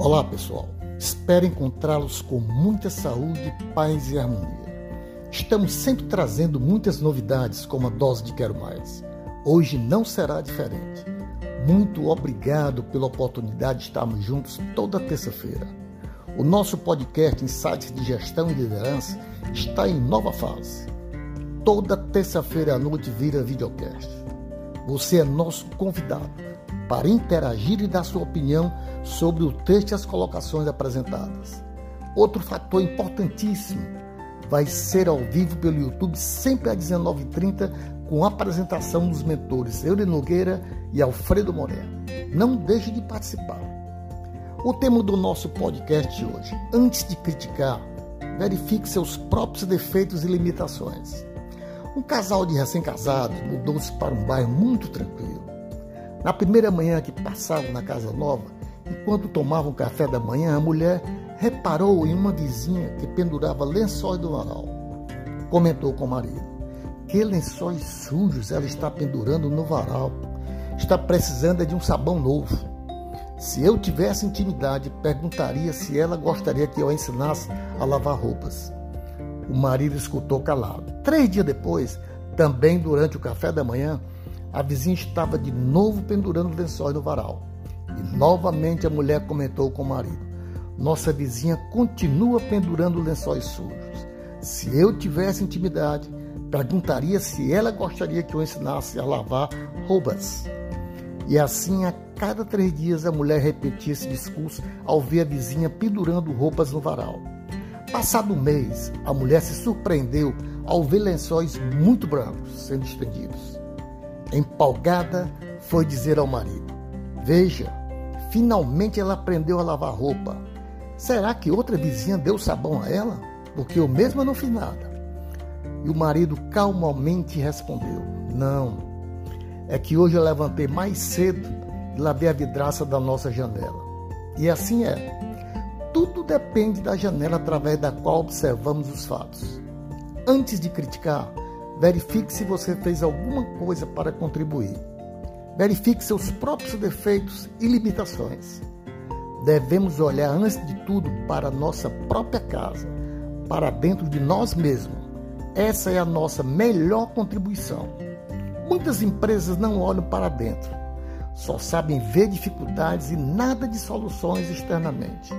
Olá, pessoal. Espero encontrá-los com muita saúde, paz e harmonia. Estamos sempre trazendo muitas novidades, como a dose de Quero Mais. Hoje não será diferente. Muito obrigado pela oportunidade de estarmos juntos toda terça-feira. O nosso podcast Insights de Gestão e Liderança está em nova fase. Toda terça-feira à noite vira videocast. Você é nosso convidado para interagir e dar sua opinião sobre o texto e as colocações apresentadas. Outro fator importantíssimo vai ser ao vivo pelo YouTube, sempre às 19h30, com a apresentação dos mentores Euler Nogueira e Alfredo Moreno. Não deixe de participar. O tema do nosso podcast de hoje: antes de criticar, verifique seus próprios defeitos e limitações. Um casal de recém-casados mudou-se para um bairro muito tranquilo. Na primeira manhã que passavam na casa nova, enquanto tomavam café da manhã, a mulher reparou em uma vizinha que pendurava lençóis do varal. Comentou com o marido: Que lençóis sujos ela está pendurando no varal. Está precisando de um sabão novo. Se eu tivesse intimidade, perguntaria se ela gostaria que eu a ensinasse a lavar roupas. O marido escutou calado. Três dias depois, também durante o café da manhã, a vizinha estava de novo pendurando lençóis no varal. E novamente a mulher comentou com o marido: Nossa vizinha continua pendurando lençóis sujos. Se eu tivesse intimidade, perguntaria se ela gostaria que eu ensinasse a lavar roupas. E assim, a cada três dias, a mulher repetia esse discurso ao ver a vizinha pendurando roupas no varal. Passado um mês, a mulher se surpreendeu ao ver lençóis muito brancos sendo estendidos. Empolgada, foi dizer ao marido: Veja, finalmente ela aprendeu a lavar roupa. Será que outra vizinha deu sabão a ela? Porque eu mesma não fiz nada. E o marido calmamente respondeu: Não, é que hoje eu levantei mais cedo e lavei a vidraça da nossa janela. E assim é. Tudo depende da janela através da qual observamos os fatos. Antes de criticar, verifique se você fez alguma coisa para contribuir. Verifique seus próprios defeitos e limitações. Devemos olhar antes de tudo para nossa própria casa, para dentro de nós mesmos. Essa é a nossa melhor contribuição. Muitas empresas não olham para dentro, só sabem ver dificuldades e nada de soluções externamente.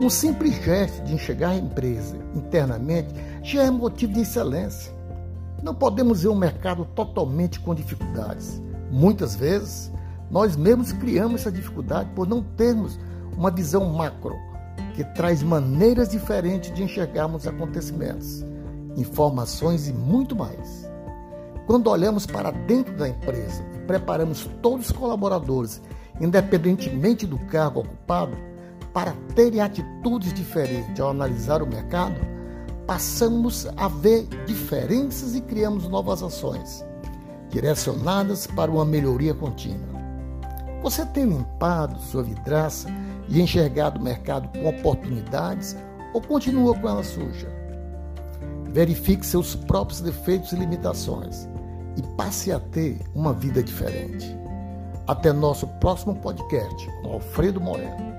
Um simples gesto de enxergar a empresa internamente já é motivo de excelência. Não podemos ver um mercado totalmente com dificuldades. Muitas vezes, nós mesmos criamos essa dificuldade por não termos uma visão macro, que traz maneiras diferentes de enxergarmos acontecimentos, informações e muito mais. Quando olhamos para dentro da empresa e preparamos todos os colaboradores, independentemente do cargo ocupado, para terem atitudes diferentes ao analisar o mercado, passamos a ver diferenças e criamos novas ações, direcionadas para uma melhoria contínua. Você tem limpado sua vidraça e enxergado o mercado com oportunidades ou continua com ela suja? Verifique seus próprios defeitos e limitações e passe a ter uma vida diferente. Até nosso próximo podcast com Alfredo Moreno.